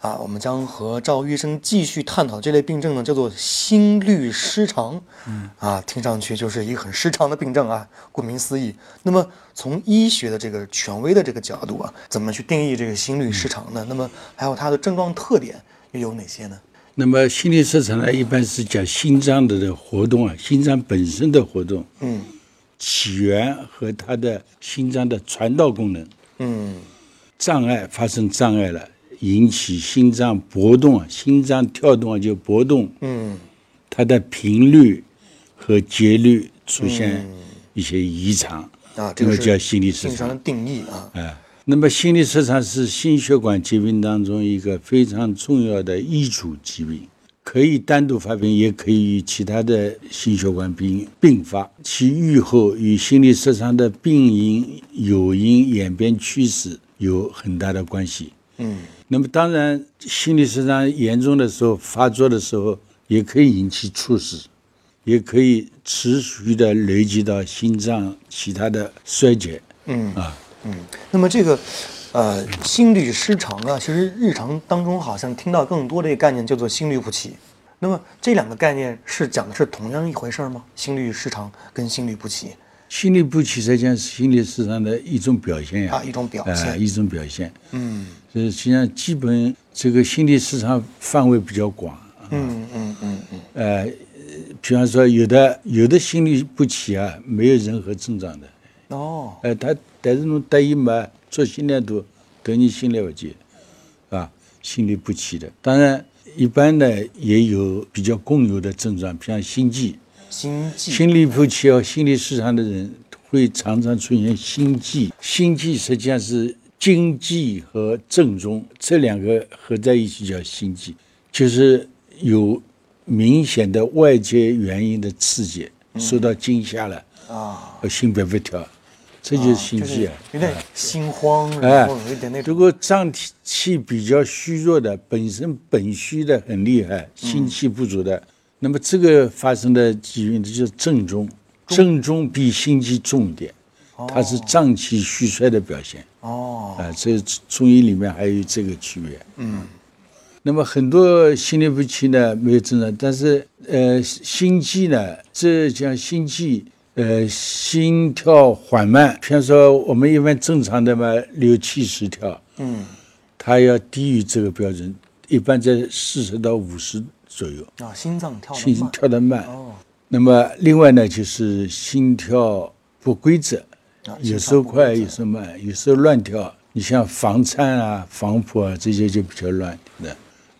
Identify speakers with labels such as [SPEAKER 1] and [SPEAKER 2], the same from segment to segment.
[SPEAKER 1] 啊，我们将和赵医生继续探讨这类病症呢，叫做心律失常。嗯，啊，听上去就是一个很失常的病症啊，顾名思义。那么从医学的这个权威的这个角度啊，怎么去定义这个心律失常呢？那么还有它的症状特点又有哪些呢？
[SPEAKER 2] 那么心律失常呢，一般是讲心脏的这活动啊，心脏本身的活动，
[SPEAKER 1] 嗯
[SPEAKER 2] 起源和它的心脏的传导功能
[SPEAKER 1] 嗯
[SPEAKER 2] 障碍发生障碍了，引起心脏搏动啊，心脏跳动啊就搏动，
[SPEAKER 1] 嗯
[SPEAKER 2] 它的频率和节律出现一些异常，
[SPEAKER 1] 啊，这个
[SPEAKER 2] 叫心律失
[SPEAKER 1] 心常的。定义啊。
[SPEAKER 2] 哎，那么心律失常是心血管疾病当中一个非常重要的医嘱疾病，可以单独发病，也可以与其他的心血管病并发。其预后与心律失常的病因、诱因、演变趋势有很大的关系。
[SPEAKER 1] 嗯
[SPEAKER 2] 那么当然，心律失常严重的时候，发作的时候，也可以引起猝死，也可以持续的累积到心脏其他的衰竭
[SPEAKER 1] 嗯
[SPEAKER 2] 啊。
[SPEAKER 1] 嗯。那么这个呃心律失常啊，其实日常当中好像听到更多的一个概念叫做心律不齐。那么这两个概念是讲的是同样一回事儿吗？心律失常跟心律不齐
[SPEAKER 2] 心律不齐实际上是心律失常的一种表现呀，
[SPEAKER 1] 啊，一种表
[SPEAKER 2] 啊、
[SPEAKER 1] 现。
[SPEAKER 2] 一种表现。
[SPEAKER 1] 嗯
[SPEAKER 2] 所以实际上基本这个心律失常范围比较广。
[SPEAKER 1] 嗯嗯嗯嗯
[SPEAKER 2] 呃，比方说有的有的心律不齐啊，没有任何症状的，
[SPEAKER 1] 哦
[SPEAKER 2] 呃，他但是侬得一嘛，做心电图，得你心律不齐，啊，心律不齐的。当然，一般呢也有比较共有的症状，比方心悸。
[SPEAKER 1] 心悸。
[SPEAKER 2] 心律不齐哦心律失常的人会常常出现心悸，心悸实际上是经悸和正中。这两个合在一起叫心悸，就是有明显的外界原因的刺激，受到惊吓了，
[SPEAKER 1] 啊，
[SPEAKER 2] 和心砰砰跳，这就是心
[SPEAKER 1] 就是
[SPEAKER 2] 悸啊。
[SPEAKER 1] 有点心慌，
[SPEAKER 2] 哎。
[SPEAKER 1] 然后有点那种。
[SPEAKER 2] 如果脏体气比较虚弱的，本身本虚的很厉害，心气不足的，那么这个发生的疾病，这就是正中，正中比心肌重一点，它是脏器虚衰的表现。
[SPEAKER 1] 哦。
[SPEAKER 2] 啊，这中医里面还有这个区别。
[SPEAKER 1] 嗯。
[SPEAKER 2] 那么很多心律不齐呢没有症状，但是呃心悸呢，这叫心悸，呃心跳缓慢，比方说我们一般正常的嘛六七十跳，
[SPEAKER 1] 嗯。
[SPEAKER 2] 它要低于这个标准，一般在四十到五十左右，
[SPEAKER 1] 啊，心脏跳得
[SPEAKER 2] 心
[SPEAKER 1] 慢
[SPEAKER 2] 跳得慢。
[SPEAKER 1] 哦。
[SPEAKER 2] 那么另外呢，就是心跳不规则，
[SPEAKER 1] 啊
[SPEAKER 2] 有时候快，有时候慢，有时候乱跳。你像房颤啊、房扑啊这些就比较乱的。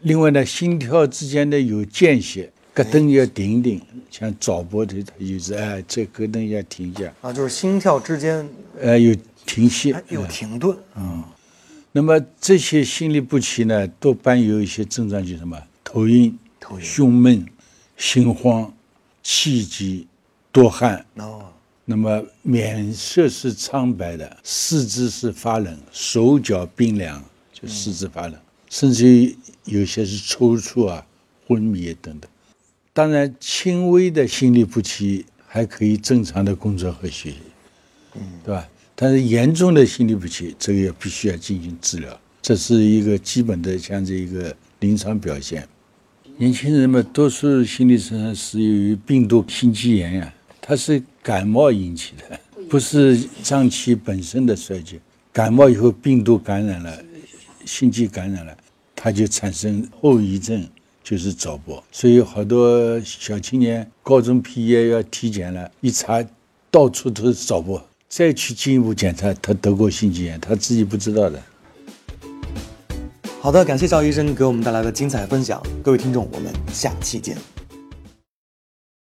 [SPEAKER 2] 另外呢，心跳之间的有间歇，咯噔要停一停，像早搏的它就是哎，这咯噔要停一下，
[SPEAKER 1] 啊，就是心跳之间
[SPEAKER 2] 呃，有停歇
[SPEAKER 1] 哎，有
[SPEAKER 2] 呃
[SPEAKER 1] 停顿。
[SPEAKER 2] 啊，那么这些心律不齐呢，多伴有一些症状，就是什么、头晕胸闷、心慌、气急、多汗。
[SPEAKER 1] 哦
[SPEAKER 2] 那么脸色是苍白的，四肢是发冷，手脚冰凉，就四肢发冷，甚至于有些是抽搐啊、昏迷等等。当然，轻微的心律不齐还可以正常的工作和学习，嗯，对吧？但是严重的心律不齐，这个也必须要进行治疗，这是一个基本的像这一个临床表现。年轻人嘛，多数心理上是由于病毒心肌炎呀、它是感冒引起的，不是脏器本身的衰竭。感冒以后，病毒感染了，心肌感染了，它就产生后遗症，就是早搏。所以好多小青年高中毕业要体检了，一查到处都是早搏，再去进一步检查，他得过心肌炎，他自己不知道的。
[SPEAKER 1] 好的，感谢赵医生给我们带来的精彩分享，各位听众，我们下期见。